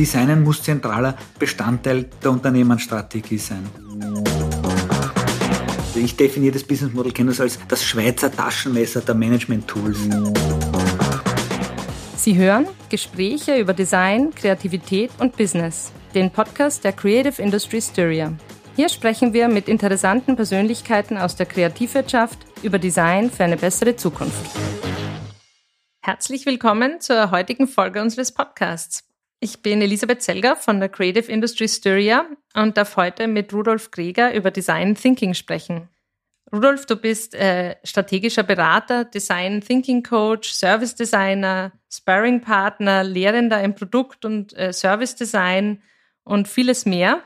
Designen muss zentraler Bestandteil der Unternehmensstrategie sein. Ich definiere das Business Model Canvas als das Schweizer Taschenmesser der Management-Tools. Sie hören Gespräche über Design, Kreativität und Business, den Podcast der Creative Industry Styria. Hier sprechen wir mit interessanten Persönlichkeiten aus der Kreativwirtschaft über Design für eine bessere Zukunft. Herzlich willkommen zur heutigen Folge unseres Podcasts. Ich bin Elisabeth Zelger von der Creative Industry Styria und darf heute mit Rudolf Greger über Design Thinking sprechen. Rudolf, du bist äh, strategischer Berater, Design Thinking Coach, Service Designer, Sparring Partner, Lehrender im Produkt- und äh, Service Design und vieles mehr.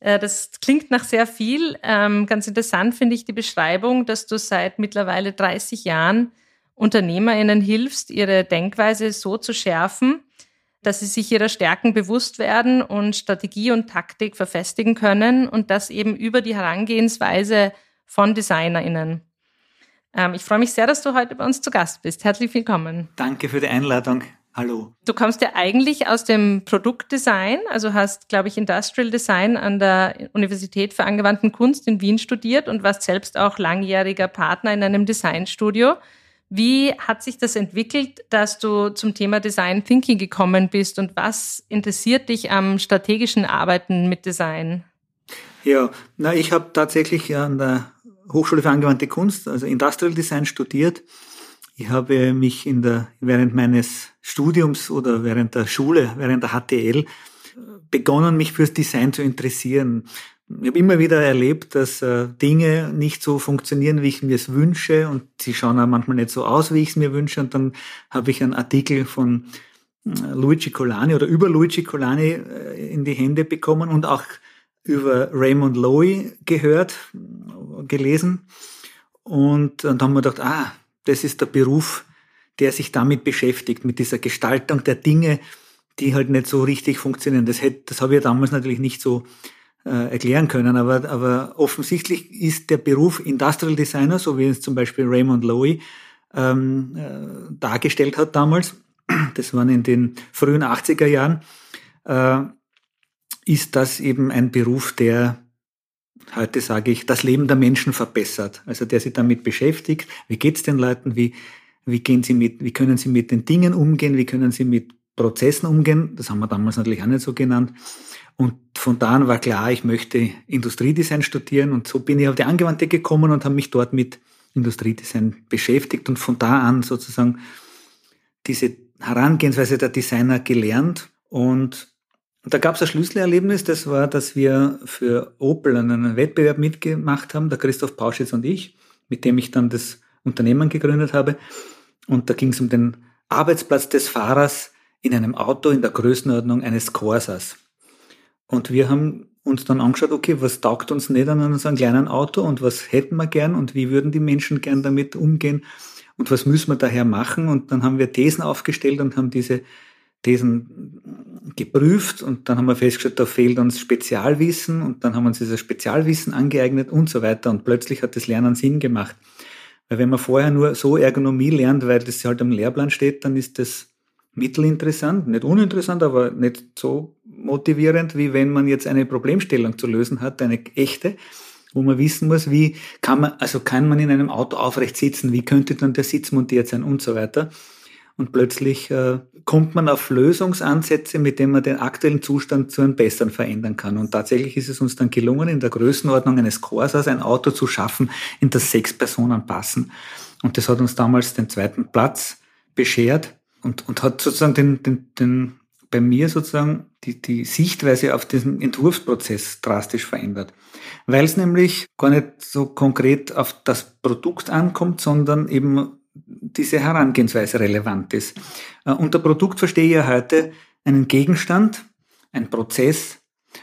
Äh, das klingt nach sehr viel. Ähm, ganz interessant finde ich die Beschreibung, dass du seit mittlerweile 30 Jahren UnternehmerInnen hilfst, ihre Denkweise so zu schärfen, dass sie sich ihrer Stärken bewusst werden und Strategie und Taktik verfestigen können und das eben über die Herangehensweise von DesignerInnen. Ähm, ich freue mich sehr, dass du heute bei uns zu Gast bist. Herzlich willkommen. Danke für die Einladung. Hallo. Du kommst ja eigentlich aus dem Produktdesign, also hast, glaube ich, Industrial Design an der Universität für angewandten Kunst in Wien studiert und warst selbst auch langjähriger Partner in einem Designstudio. Wie hat sich das entwickelt, dass du zum Thema Design Thinking gekommen bist und was interessiert dich am strategischen Arbeiten mit Design? Ja, na, ich habe tatsächlich an der Hochschule für angewandte Kunst, also Industrial Design studiert. Ich habe mich in der, während meines Studiums oder während der Schule, während der HTL, begonnen, mich fürs Design zu interessieren ich habe immer wieder erlebt, dass äh, Dinge nicht so funktionieren, wie ich mir es wünsche und sie schauen auch manchmal nicht so aus, wie ich es mir wünsche. Und dann habe ich einen Artikel von äh, Luigi Colani oder über Luigi Colani äh, in die Hände bekommen und auch über Raymond Lowy gehört, gelesen. Und, und dann haben wir gedacht, ah, das ist der Beruf, der sich damit beschäftigt, mit dieser Gestaltung der Dinge, die halt nicht so richtig funktionieren. Das, hätte, das habe ich damals natürlich nicht so erklären können. Aber, aber offensichtlich ist der Beruf Industrial Designer, so wie es zum Beispiel Raymond Lowy ähm, äh, dargestellt hat damals, das waren in den frühen 80er Jahren, äh, ist das eben ein Beruf, der heute sage ich, das Leben der Menschen verbessert. Also der sich damit beschäftigt, wie geht's den Leuten, wie, wie gehen sie mit, wie können sie mit den Dingen umgehen, wie können sie mit Prozessen umgehen. Das haben wir damals natürlich auch nicht so genannt. Und von da an war klar, ich möchte Industriedesign studieren und so bin ich auf die Angewandte gekommen und habe mich dort mit Industriedesign beschäftigt und von da an sozusagen diese Herangehensweise der Designer gelernt und da gab es ein Schlüsselerlebnis, das war, dass wir für Opel einen Wettbewerb mitgemacht haben, der Christoph Pauschitz und ich, mit dem ich dann das Unternehmen gegründet habe. Und da ging es um den Arbeitsplatz des Fahrers in einem Auto in der Größenordnung eines Corsas. Und wir haben uns dann angeschaut, okay, was taugt uns nicht an so einem kleinen Auto und was hätten wir gern und wie würden die Menschen gern damit umgehen und was müssen wir daher machen? Und dann haben wir Thesen aufgestellt und haben diese Thesen geprüft und dann haben wir festgestellt, da fehlt uns Spezialwissen und dann haben wir uns dieses Spezialwissen angeeignet und so weiter und plötzlich hat das Lernen Sinn gemacht. Weil wenn man vorher nur so Ergonomie lernt, weil das halt am Lehrplan steht, dann ist das mittelinteressant, nicht uninteressant, aber nicht so motivierend, wie wenn man jetzt eine Problemstellung zu lösen hat, eine echte, wo man wissen muss, wie kann man, also kann man in einem Auto aufrecht sitzen, wie könnte dann der Sitz montiert sein und so weiter. Und plötzlich äh, kommt man auf Lösungsansätze, mit denen man den aktuellen Zustand zu einem besseren verändern kann. Und tatsächlich ist es uns dann gelungen, in der Größenordnung eines Corsas ein Auto zu schaffen, in das sechs Personen passen. Und das hat uns damals den zweiten Platz beschert und, und hat sozusagen den, den, den, bei mir sozusagen die, die Sichtweise auf diesen Entwurfsprozess drastisch verändert. Weil es nämlich gar nicht so konkret auf das Produkt ankommt, sondern eben diese Herangehensweise relevant ist. Äh, unter Produkt verstehe ich ja heute einen Gegenstand, ein Prozess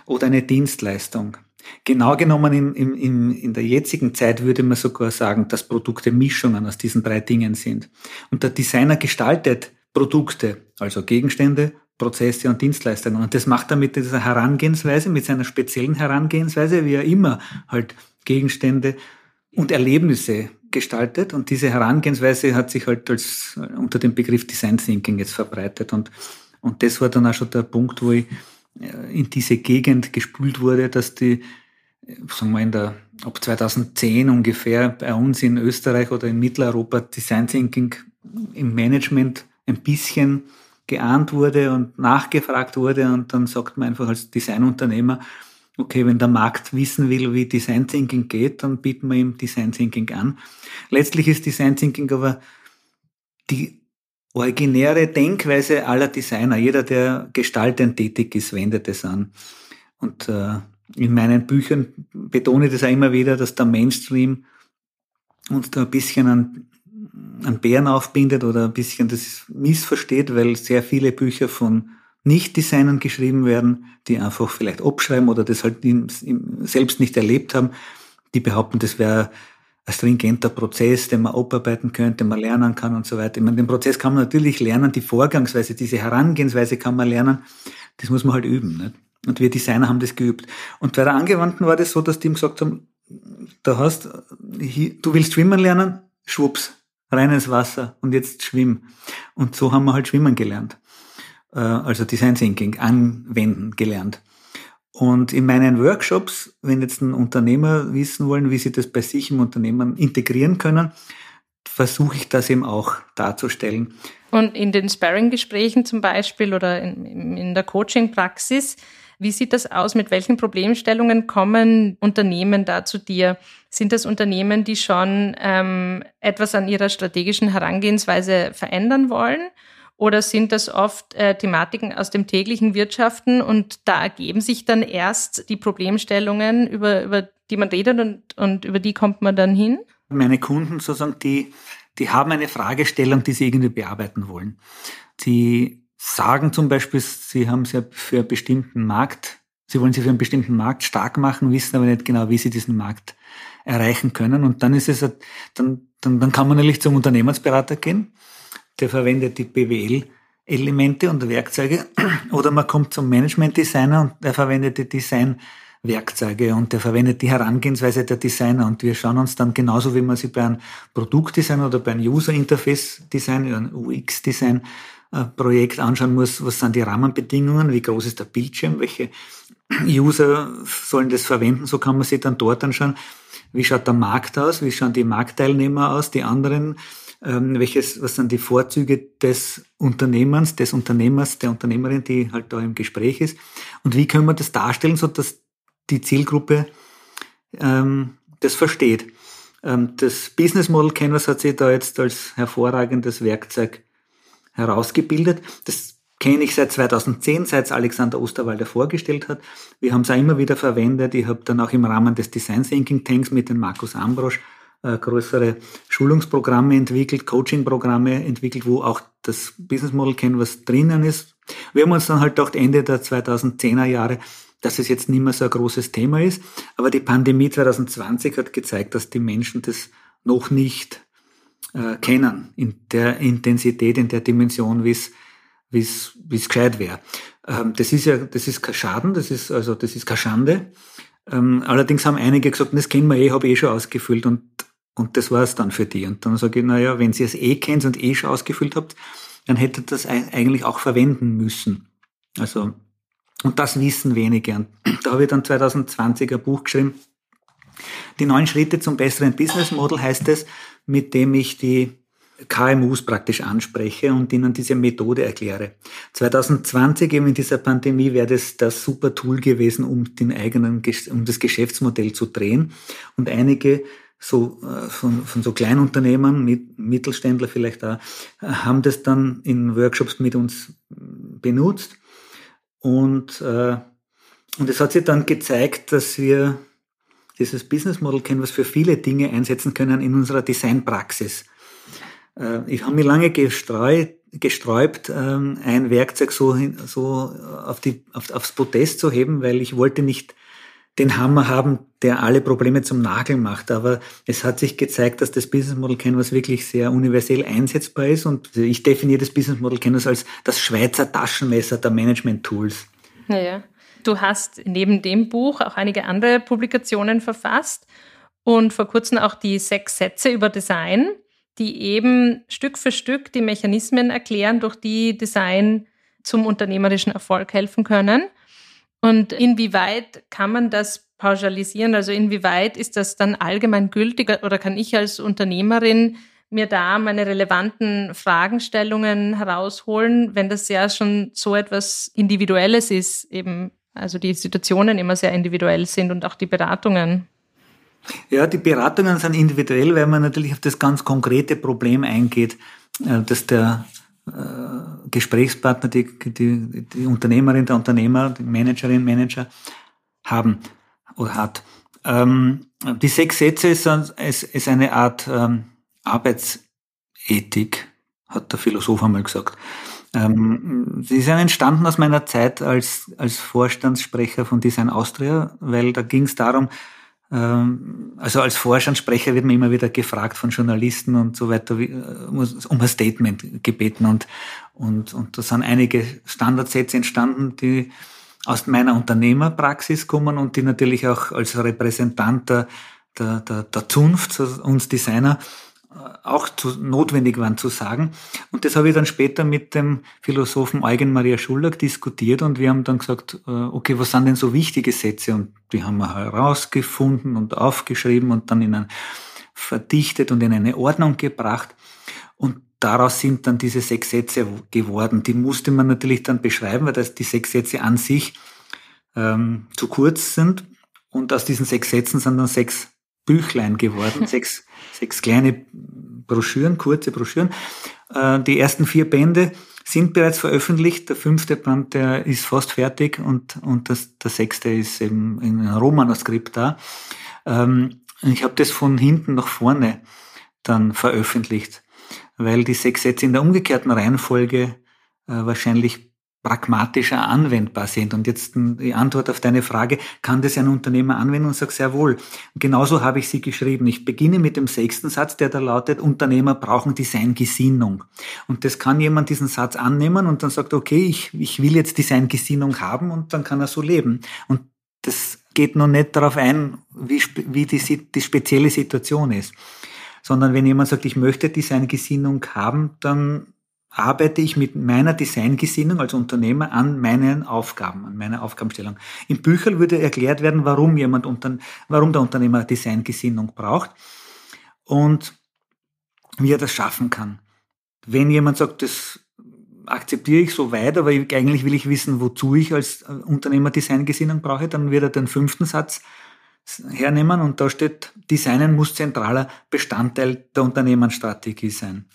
oder eine Dienstleistung. Genau genommen in, in, in der jetzigen Zeit würde man sogar sagen, dass Produkte Mischungen aus diesen drei Dingen sind. Und der Designer gestaltet Produkte, also Gegenstände, Prozesse und Dienstleistungen. Und das macht er mit dieser Herangehensweise, mit seiner speziellen Herangehensweise, wie er immer halt Gegenstände und Erlebnisse gestaltet. Und diese Herangehensweise hat sich halt als unter dem Begriff Design Thinking jetzt verbreitet. Und Und das war dann auch schon der Punkt, wo ich äh, in diese Gegend gespült wurde, dass die, sagen wir in der, ab 2010 ungefähr bei uns in Österreich oder in Mitteleuropa Design Thinking im Management ein bisschen geahnt wurde und nachgefragt wurde und dann sagt man einfach als Designunternehmer, okay, wenn der Markt wissen will, wie Design Thinking geht, dann bieten wir ihm Design Thinking an. Letztlich ist Design Thinking aber die originäre Denkweise aller Designer. Jeder, der gestaltend tätig ist, wendet es an. Und äh, in meinen Büchern betone ich das auch immer wieder, dass der Mainstream uns da ein bisschen an einen Bären aufbindet oder ein bisschen das missversteht, weil sehr viele Bücher von Nicht-Designern geschrieben werden, die einfach vielleicht abschreiben oder das halt selbst nicht erlebt haben. Die behaupten, das wäre ein stringenter Prozess, den man abarbeiten könnte, den man lernen kann und so weiter. Ich meine, den Prozess kann man natürlich lernen, die Vorgangsweise, diese Herangehensweise kann man lernen. Das muss man halt üben. Nicht? Und wir Designer haben das geübt. Und bei der Angewandten war das so, dass die ihm gesagt haben, da hast, du willst schwimmen lernen, schwupps, reines Wasser und jetzt schwimm. Und so haben wir halt schwimmen gelernt. Äh, also Design Thinking anwenden gelernt. Und in meinen Workshops, wenn jetzt ein Unternehmer wissen wollen, wie sie das bei sich im Unternehmen integrieren können, versuche ich das eben auch darzustellen. Und in den Sparring-Gesprächen zum Beispiel oder in, in der Coaching-Praxis, wie sieht das aus? Mit welchen Problemstellungen kommen Unternehmen da zu dir? Sind das Unternehmen, die schon ähm, etwas an ihrer strategischen Herangehensweise verändern wollen? Oder sind das oft äh, Thematiken aus dem täglichen Wirtschaften und da ergeben sich dann erst die Problemstellungen, über, über die man redet und, und über die kommt man dann hin? Meine Kunden sozusagen, die, die haben eine Fragestellung, die sie irgendwie bearbeiten wollen. Sie sagen zum Beispiel, sie haben sie für einen bestimmten Markt, sie wollen sie für einen bestimmten Markt stark machen, wissen aber nicht genau, wie sie diesen Markt erreichen können. Und dann ist es, dann, dann, dann kann man natürlich zum Unternehmensberater gehen, der verwendet die BWL Elemente und Werkzeuge oder man kommt zum Management Designer und der verwendet die Design Werkzeuge und der verwendet die Herangehensweise der Designer und wir schauen uns dann genauso wie man sie bei einem Produktdesign oder bei einem User Interface Design oder einem UX Design äh, Projekt anschauen muss, was sind die Rahmenbedingungen, wie groß ist der Bildschirm, welche User sollen das verwenden, so kann man sich dann dort anschauen, wie schaut der Markt aus, wie schauen die Marktteilnehmer aus, die anderen, ähm, welches, was sind die Vorzüge des Unternehmens, des Unternehmers, der Unternehmerin, die halt da im Gespräch ist und wie können wir das darstellen, so dass die Zielgruppe ähm, das versteht. Ähm, das Business Model Canvas hat sich da jetzt als hervorragendes Werkzeug herausgebildet. Das kenne ich seit 2010, seit Alexander Osterwalder vorgestellt hat. Wir haben es auch immer wieder verwendet. Ich habe dann auch im Rahmen des Design Thinking Tanks mit dem Markus Ambrosch äh, größere Schulungsprogramme entwickelt, Coachingprogramme entwickelt, wo auch das Business Model Canvas drinnen ist. Wir haben uns dann halt gedacht, Ende der 2010er Jahre, dass es jetzt nicht mehr so ein großes Thema ist. Aber die Pandemie 2020 hat gezeigt, dass die Menschen das noch nicht äh, kennen in der Intensität, in der Dimension, wie es gescheit wäre. Ähm, das ist ja, das ist kein Schaden, das ist also das ist keine Schande. Ähm, allerdings haben einige gesagt, das kennen wir eh, habe eh schon ausgefüllt und und das war es dann für die. Und dann sage ich, naja, wenn Sie es eh kennt und eh schon ausgefüllt habt, dann hättet das eigentlich auch verwenden müssen. Also, und das wissen wenige. Und da habe ich dann 2020 ein Buch geschrieben. Die neun Schritte zum besseren Business Model heißt es, mit dem ich die KMUs praktisch anspreche und ihnen diese Methode erkläre. 2020 eben in dieser Pandemie wäre das das super Tool gewesen, um den eigenen, um das Geschäftsmodell zu drehen. Und einige so äh, von, von so Kleinunternehmen, mit Mittelständler vielleicht auch, haben das dann in Workshops mit uns benutzt. Und, äh, und es hat sich dann gezeigt, dass wir dieses Business Model was für viele Dinge einsetzen können in unserer Designpraxis. Äh, ich habe mich lange gestreut, gesträubt, ähm, ein Werkzeug so, so auf die, auf, aufs Podest zu heben, weil ich wollte nicht den Hammer haben, der alle Probleme zum Nagel macht. Aber es hat sich gezeigt, dass das Business Model Canvas wirklich sehr universell einsetzbar ist. Und ich definiere das Business Model Canvas als das Schweizer Taschenmesser der Management Tools. Naja. Du hast neben dem Buch auch einige andere Publikationen verfasst und vor kurzem auch die sechs Sätze über Design, die eben Stück für Stück die Mechanismen erklären, durch die Design zum unternehmerischen Erfolg helfen können. Und inwieweit kann man das pauschalisieren? Also inwieweit ist das dann allgemein gültig oder kann ich als Unternehmerin mir da meine relevanten Fragestellungen herausholen, wenn das ja schon so etwas Individuelles ist, eben also die Situationen immer sehr individuell sind und auch die Beratungen. Ja, die Beratungen sind individuell, weil man natürlich auf das ganz konkrete Problem eingeht, äh, dass der äh, Gesprächspartner, die, die, die Unternehmerin, der Unternehmer, die Managerin, Manager haben oder hat. Ähm, die sechs Sätze ist, ist eine Art ähm, Arbeitsethik, hat der Philosoph einmal gesagt. Ähm, sie sind entstanden aus meiner Zeit als, als Vorstandssprecher von Design Austria, weil da ging es darum, ähm, also als Vorstandssprecher wird man immer wieder gefragt von Journalisten und so weiter, wie, äh, um ein Statement gebeten. Und, und, und da sind einige Standardsätze entstanden, die aus meiner Unternehmerpraxis kommen und die natürlich auch als Repräsentant der, der, der, der Zunft, uns Designer, auch zu, notwendig waren zu sagen. Und das habe ich dann später mit dem Philosophen Eugen Maria Schullack diskutiert und wir haben dann gesagt, äh, okay, was sind denn so wichtige Sätze? Und die haben wir herausgefunden und aufgeschrieben und dann in ein, verdichtet und in eine Ordnung gebracht. Und daraus sind dann diese sechs Sätze geworden. Die musste man natürlich dann beschreiben, weil das die sechs Sätze an sich ähm, zu kurz sind. Und aus diesen sechs Sätzen sind dann sechs Büchlein geworden, sechs, sechs kleine Broschüren, kurze Broschüren. Äh, die ersten vier Bände sind bereits veröffentlicht. Der fünfte Band, der ist fast fertig und, und das, der sechste ist eben in einem Rohmanuskript da. Ähm, ich habe das von hinten nach vorne dann veröffentlicht, weil die sechs Sätze in der umgekehrten Reihenfolge äh, wahrscheinlich pragmatischer anwendbar sind. Und jetzt die Antwort auf deine Frage, kann das ein Unternehmer anwenden und sagt sehr wohl. Genauso habe ich sie geschrieben. Ich beginne mit dem sechsten Satz, der da lautet, Unternehmer brauchen Designgesinnung. Und das kann jemand diesen Satz annehmen und dann sagt, okay, ich, ich will jetzt Designgesinnung haben und dann kann er so leben. Und das geht noch nicht darauf ein, wie, wie die, die spezielle Situation ist. Sondern wenn jemand sagt, ich möchte Designgesinnung haben, dann arbeite ich mit meiner Designgesinnung als Unternehmer an meinen Aufgaben, an meiner Aufgabenstellung. Im Büchel würde erklärt werden, warum jemand, unter, warum der Unternehmer Designgesinnung braucht und wie er das schaffen kann. Wenn jemand sagt, das akzeptiere ich so weit, aber eigentlich will ich wissen, wozu ich als Unternehmer Designgesinnung brauche, dann wird er den fünften Satz hernehmen und da steht, Designen muss zentraler Bestandteil der Unternehmensstrategie sein.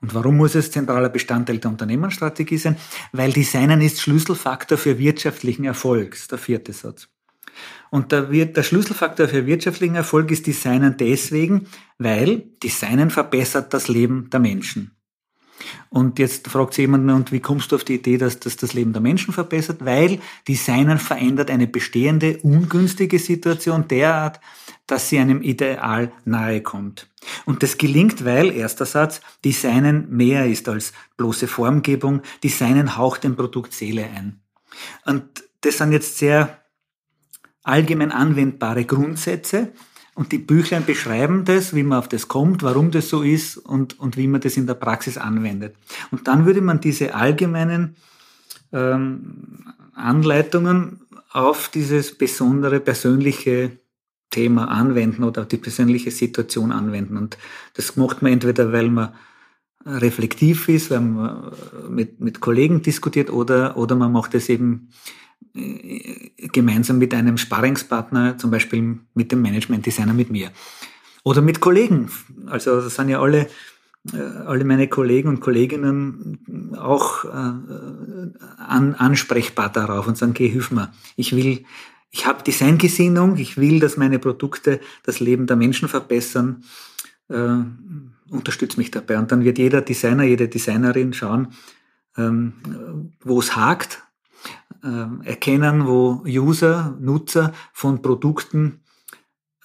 Und warum muss es zentraler Bestandteil der Unternehmensstrategie sein? Weil Designen ist Schlüsselfaktor für wirtschaftlichen Erfolg. Der vierte Satz. Und der, der Schlüsselfaktor für wirtschaftlichen Erfolg ist Designen deswegen, weil Designen verbessert das Leben der Menschen. Und jetzt fragt sich jemand, und wie kommst du auf die Idee, dass das das Leben der Menschen verbessert? Weil Designen verändert eine bestehende, ungünstige Situation derart, dass sie einem Ideal nahe kommt. Und das gelingt, weil, erster Satz, Designen mehr ist als bloße Formgebung, Designen haucht dem Produkt Seele ein. Und das sind jetzt sehr allgemein anwendbare Grundsätze, und die Büchlein beschreiben das, wie man auf das kommt, warum das so ist und, und wie man das in der Praxis anwendet. Und dann würde man diese allgemeinen ähm, Anleitungen auf dieses besondere persönliche Thema anwenden oder die persönliche Situation anwenden. Und das macht man entweder, weil man reflektiv ist, weil man mit, mit Kollegen diskutiert oder, oder man macht es eben äh, gemeinsam mit einem Sparringspartner, zum Beispiel mit dem Management-Designer, mit mir. Oder mit Kollegen. Also das sind ja alle, äh, alle meine Kollegen und Kolleginnen auch äh, an, ansprechbar darauf und sagen, geh, hilf mir. Ich will ich habe Designgesinnung, ich will, dass meine Produkte das Leben der Menschen verbessern, äh, unterstütze mich dabei. Und dann wird jeder Designer, jede Designerin schauen, ähm, wo es hakt, äh, erkennen, wo User, Nutzer von Produkten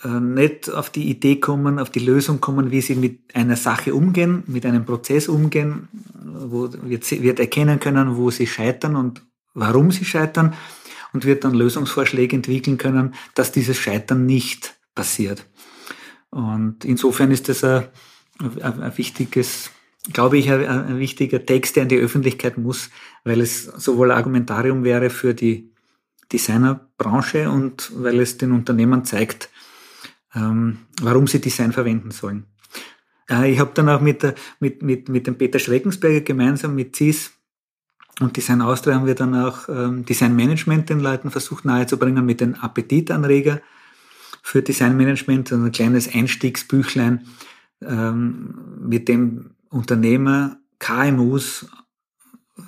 äh, nicht auf die Idee kommen, auf die Lösung kommen, wie sie mit einer Sache umgehen, mit einem Prozess umgehen, wo wird, wird erkennen können, wo sie scheitern und warum sie scheitern und wird dann Lösungsvorschläge entwickeln können, dass dieses Scheitern nicht passiert. Und insofern ist das ein, ein, ein wichtiges glaube ich, ein, ein wichtiger Text, der in die Öffentlichkeit muss, weil es sowohl Argumentarium wäre für die Designerbranche und weil es den Unternehmern zeigt, ähm, warum sie Design verwenden sollen. Äh, ich habe dann auch mit, mit, mit, mit dem Peter Schreckensberger gemeinsam mit CIS und Design Austria haben wir dann auch ähm, Design Management den Leuten versucht nahezubringen mit den Appetitanreger für Design Management, also ein kleines Einstiegsbüchlein, ähm, mit dem Unternehmer KMUs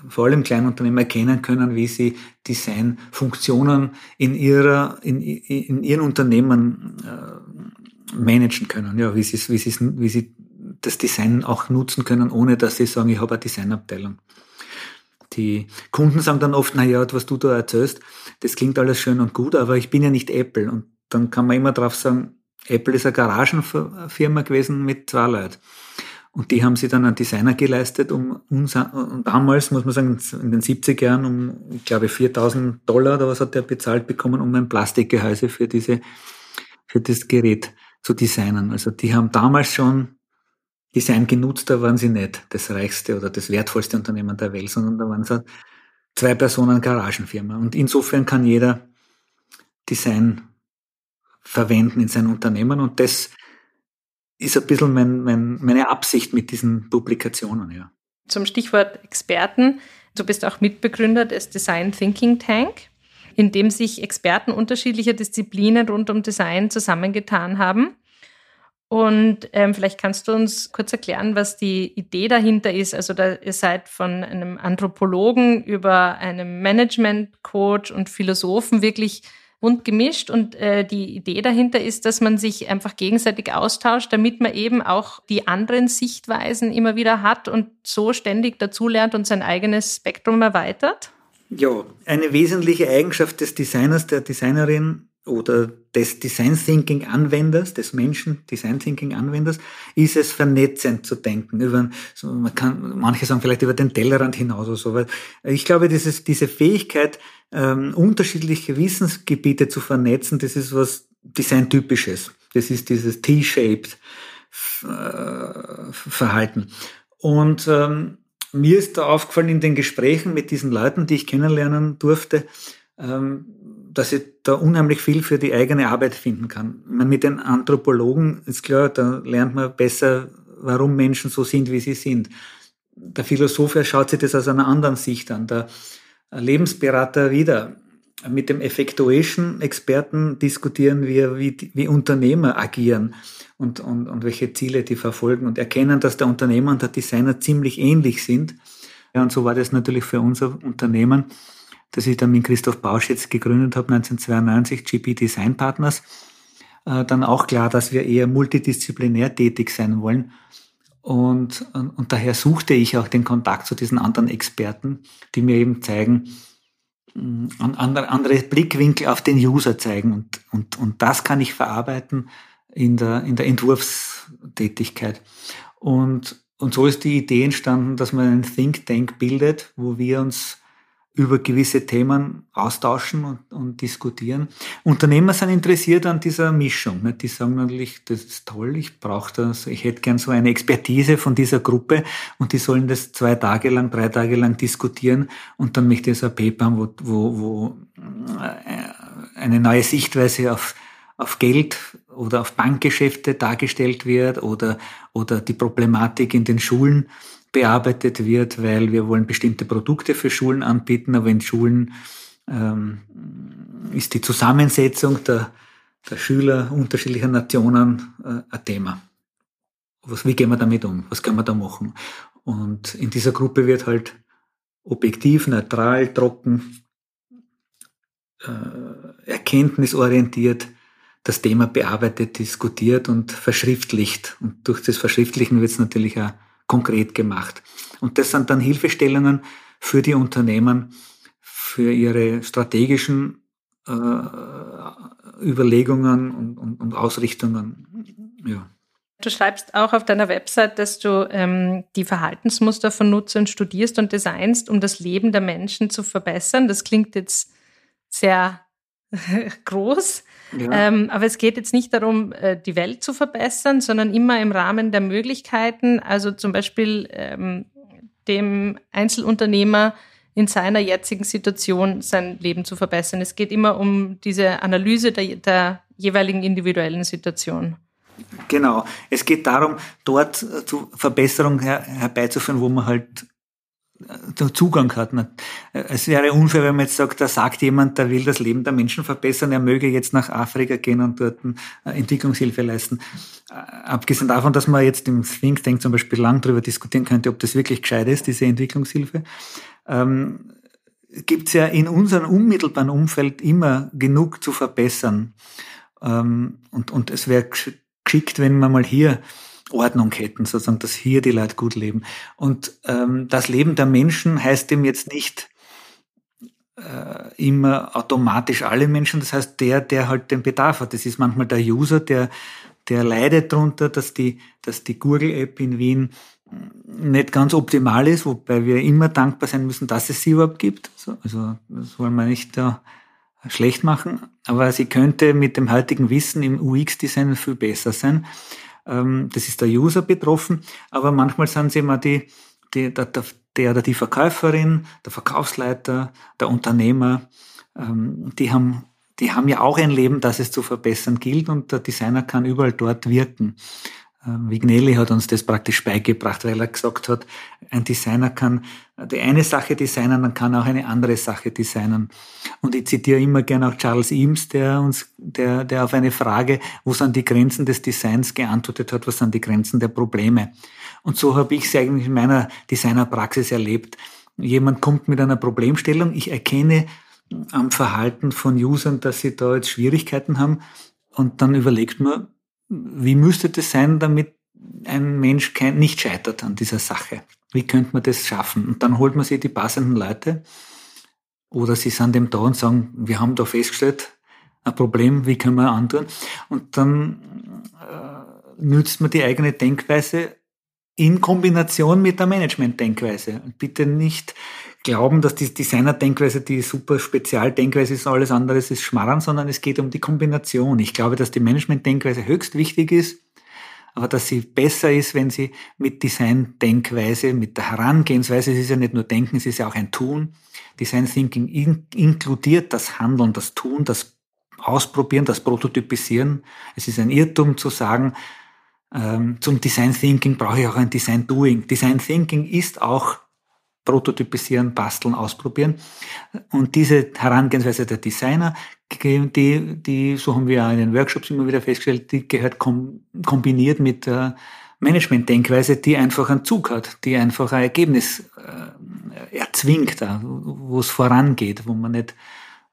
vor allem Kleinunternehmer erkennen können, wie sie Designfunktionen in ihrer, in, in ihren Unternehmen äh, managen können, ja, wie sie, wie wie sie das Design auch nutzen können, ohne dass sie sagen, ich habe eine Designabteilung. Die Kunden sagen dann oft, na ja, was du da erzählst, das klingt alles schön und gut, aber ich bin ja nicht Apple. Und dann kann man immer drauf sagen, Apple ist eine Garagenfirma gewesen mit zwei Leuten. Und die haben sie dann an Designer geleistet, um uns, und damals, muss man sagen, in den 70er Jahren, um, ich glaube, 4000 Dollar oder was hat der bezahlt bekommen, um ein Plastikgehäuse für diese, für das Gerät zu designen. Also die haben damals schon Design genutzt, da waren sie nicht das reichste oder das wertvollste Unternehmen der Welt, sondern da waren sie zwei Personen Garagenfirma. Und insofern kann jeder Design verwenden in sein Unternehmen und das ist ein bisschen mein, mein, meine Absicht mit diesen Publikationen, ja. Zum Stichwort Experten. Du bist auch Mitbegründer des Design Thinking Tank, in dem sich Experten unterschiedlicher Disziplinen rund um Design zusammengetan haben. Und ähm, vielleicht kannst du uns kurz erklären, was die Idee dahinter ist. Also da, ihr seid von einem Anthropologen über einem Management-Coach und Philosophen wirklich bunt gemischt und äh, die Idee dahinter ist, dass man sich einfach gegenseitig austauscht, damit man eben auch die anderen Sichtweisen immer wieder hat und so ständig dazulernt und sein eigenes Spektrum erweitert? Ja, eine wesentliche Eigenschaft des Designers, der Designerin oder des Design Thinking Anwenders, des Menschen Design Thinking Anwenders, ist es vernetzend zu denken. Über, so, man kann, manche sagen vielleicht über den Tellerrand hinaus oder so. Weil ich glaube, dieses, diese Fähigkeit, ähm, unterschiedliche Wissensgebiete zu vernetzen, das ist was Design-typisches. Das ist dieses T-shaped äh, Verhalten. Und ähm, mir ist da aufgefallen in den Gesprächen mit diesen Leuten, die ich kennenlernen durfte, ähm, dass ich da unheimlich viel für die eigene Arbeit finden kann. Meine, mit den Anthropologen ist klar, da lernt man besser, warum Menschen so sind, wie sie sind. Der Philosoph schaut sich das aus einer anderen Sicht an. Der Lebensberater wieder. Mit dem Effectuation-Experten diskutieren wir, wie, wie Unternehmer agieren und, und, und welche Ziele die verfolgen und erkennen, dass der Unternehmer und der Designer ziemlich ähnlich sind. Ja, und so war das natürlich für unser Unternehmen das ich dann mit Christoph Bausch jetzt gegründet habe, 1992, GP Design Partners, äh, dann auch klar, dass wir eher multidisziplinär tätig sein wollen. Und, und, und daher suchte ich auch den Kontakt zu diesen anderen Experten, die mir eben zeigen, mm, andere, andere Blickwinkel auf den User zeigen. Und, und, und das kann ich verarbeiten in der, in der Entwurfstätigkeit. Und, und so ist die Idee entstanden, dass man einen Think Tank bildet, wo wir uns über gewisse Themen austauschen und, und, diskutieren. Unternehmer sind interessiert an dieser Mischung. Ne? Die sagen natürlich, das ist toll, ich brauche das, ich hätte gern so eine Expertise von dieser Gruppe und die sollen das zwei Tage lang, drei Tage lang diskutieren und dann möchte ich so ein Paper haben, wo, wo, wo äh, eine neue Sichtweise auf, auf Geld oder auf Bankgeschäfte dargestellt wird oder, oder die Problematik in den Schulen bearbeitet wird, weil wir wollen bestimmte Produkte für Schulen anbieten, aber in Schulen ähm, ist die Zusammensetzung der, der Schüler unterschiedlicher Nationen äh, ein Thema. Was, wie gehen wir damit um? Was können wir da machen? Und in dieser Gruppe wird halt objektiv, neutral, trocken, äh, erkenntnisorientiert das Thema bearbeitet, diskutiert und verschriftlicht. Und durch das Verschriftlichen wird es natürlich auch konkret gemacht. Und das sind dann Hilfestellungen für die Unternehmen, für ihre strategischen äh, Überlegungen und, und, und Ausrichtungen. Ja. Du schreibst auch auf deiner Website, dass du ähm, die Verhaltensmuster von Nutzern studierst und designst, um das Leben der Menschen zu verbessern. Das klingt jetzt sehr groß. Ja. Ähm, aber es geht jetzt nicht darum, äh, die Welt zu verbessern, sondern immer im Rahmen der Möglichkeiten. Also zum Beispiel ähm, dem Einzelunternehmer in seiner jetzigen Situation sein Leben zu verbessern. Es geht immer um diese Analyse der, der jeweiligen individuellen Situation. Genau. Es geht darum, dort zu Verbesserungen her herbeizuführen, wo man halt Zugang hat. Es wäre unfair, wenn man jetzt sagt, da sagt jemand, der will das Leben der Menschen verbessern, er möge jetzt nach Afrika gehen und dort äh, Entwicklungshilfe leisten. Äh, abgesehen davon, dass man jetzt im Think Tank zum Beispiel lang darüber diskutieren könnte, ob das wirklich gescheit ist, diese Entwicklungshilfe, ähm, gibt es ja in unserem unmittelbaren Umfeld immer genug zu verbessern. Ähm, und, und es wäre geschickt, wenn man mal hier Ordnung hätten, sozusagen, dass hier die Leute gut leben. Und ähm, das Leben der Menschen heißt dem jetzt nicht äh, immer automatisch alle Menschen. Das heißt, der, der halt den Bedarf hat. Das ist manchmal der User, der, der leidet darunter, dass die, dass die Google-App in Wien nicht ganz optimal ist, wobei wir immer dankbar sein müssen, dass es sie überhaupt gibt. Also das wollen wir nicht da schlecht machen, aber sie könnte mit dem heutigen Wissen im UX-Design viel besser sein. Ähm, das ist der User betroffen, aber manchmal sind sie immer die, die der, der oder die Verkäuferin, der Verkaufsleiter, der Unternehmer, ähm, die haben die haben ja auch ein Leben, das es zu verbessern gilt und der Designer kann überall dort wirken. Ähm, Vignelli hat uns das praktisch beigebracht, weil er gesagt hat, ein Designer kann die eine Sache designen, dann kann auch eine andere Sache designen. Und ich zitiere immer gerne auch Charles Eames, der uns, der, der auf eine Frage, wo sind die Grenzen des Designs geantwortet hat, was sind die Grenzen der Probleme. Und so habe ich es eigentlich in meiner Designerpraxis erlebt. Jemand kommt mit einer Problemstellung, ich erkenne am Verhalten von Usern, dass sie da jetzt Schwierigkeiten haben und dann überlegt man, wie müsste das sein, damit ein Mensch kein, nicht scheitert an dieser Sache? Wie könnte man das schaffen? Und dann holt man sich die passenden Leute oder sie sind dem da und sagen, wir haben da festgestellt, ein Problem, wie können wir antun? Und dann äh, nützt man die eigene Denkweise in Kombination mit der Management-Denkweise. Bitte nicht glauben, dass die Designer-Denkweise die super Spezialdenkweise ist, alles andere ist Schmarrn, sondern es geht um die Kombination. Ich glaube, dass die Management-Denkweise höchst wichtig ist, aber dass sie besser ist, wenn sie mit Design-Denkweise, mit der Herangehensweise, es ist ja nicht nur Denken, es ist ja auch ein Tun. Design Thinking in, inkludiert das Handeln, das Tun, das Ausprobieren, das Prototypisieren. Es ist ein Irrtum zu sagen, ähm, zum Design Thinking brauche ich auch ein Design Doing. Design Thinking ist auch prototypisieren, basteln, ausprobieren. Und diese Herangehensweise der Designer, die, die, so haben wir auch in den Workshops immer wieder festgestellt, die gehört kom kombiniert mit der Management-Denkweise, die einfach einen Zug hat, die einfach ein Ergebnis äh, erzwingt, wo es vorangeht, wo man nicht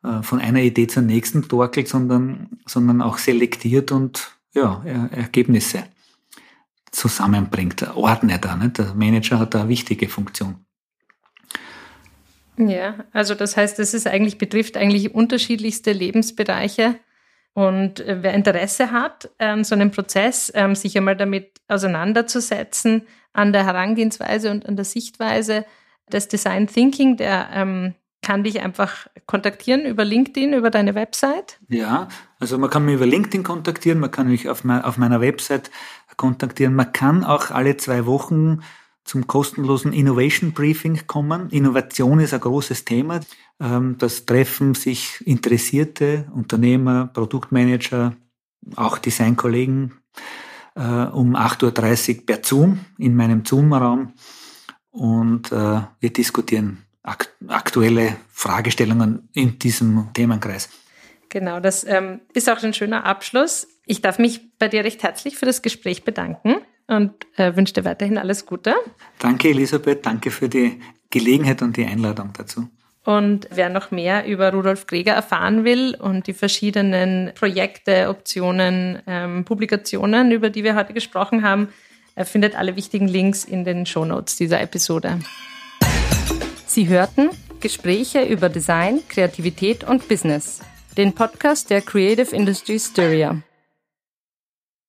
äh, von einer Idee zur nächsten torkelt, sondern, sondern auch selektiert und ja, Ergebnisse zusammenbringt, ordnet da. Nicht? Der Manager hat da eine wichtige Funktion. Ja, also das heißt, es ist eigentlich, betrifft eigentlich unterschiedlichste Lebensbereiche. Und äh, wer Interesse hat, ähm, so einen Prozess, ähm, sich einmal damit auseinanderzusetzen, an der Herangehensweise und an der Sichtweise des Design Thinking, der ähm, kann dich einfach kontaktieren über LinkedIn, über deine Website? Ja, also man kann mich über LinkedIn kontaktieren, man kann mich auf, mein, auf meiner Website kontaktieren. Man kann auch alle zwei Wochen zum kostenlosen Innovation Briefing kommen. Innovation ist ein großes Thema. Ähm, das treffen sich interessierte Unternehmer, Produktmanager, auch Designkollegen äh, um 8.30 Uhr per Zoom in meinem Zoom-Raum und äh, wir diskutieren aktuelle Fragestellungen in diesem Themenkreis. Genau, das ähm, ist auch ein schöner Abschluss. Ich darf mich bei dir recht herzlich für das Gespräch bedanken und äh, wünsche dir weiterhin alles Gute. Danke, Elisabeth. Danke für die Gelegenheit und die Einladung dazu. Und wer noch mehr über Rudolf Greger erfahren will und die verschiedenen Projekte, Optionen, ähm, Publikationen, über die wir heute gesprochen haben, er findet alle wichtigen Links in den Shownotes dieser Episode. Sie hörten Gespräche über Design, Kreativität und Business, den Podcast der Creative Industry Styria.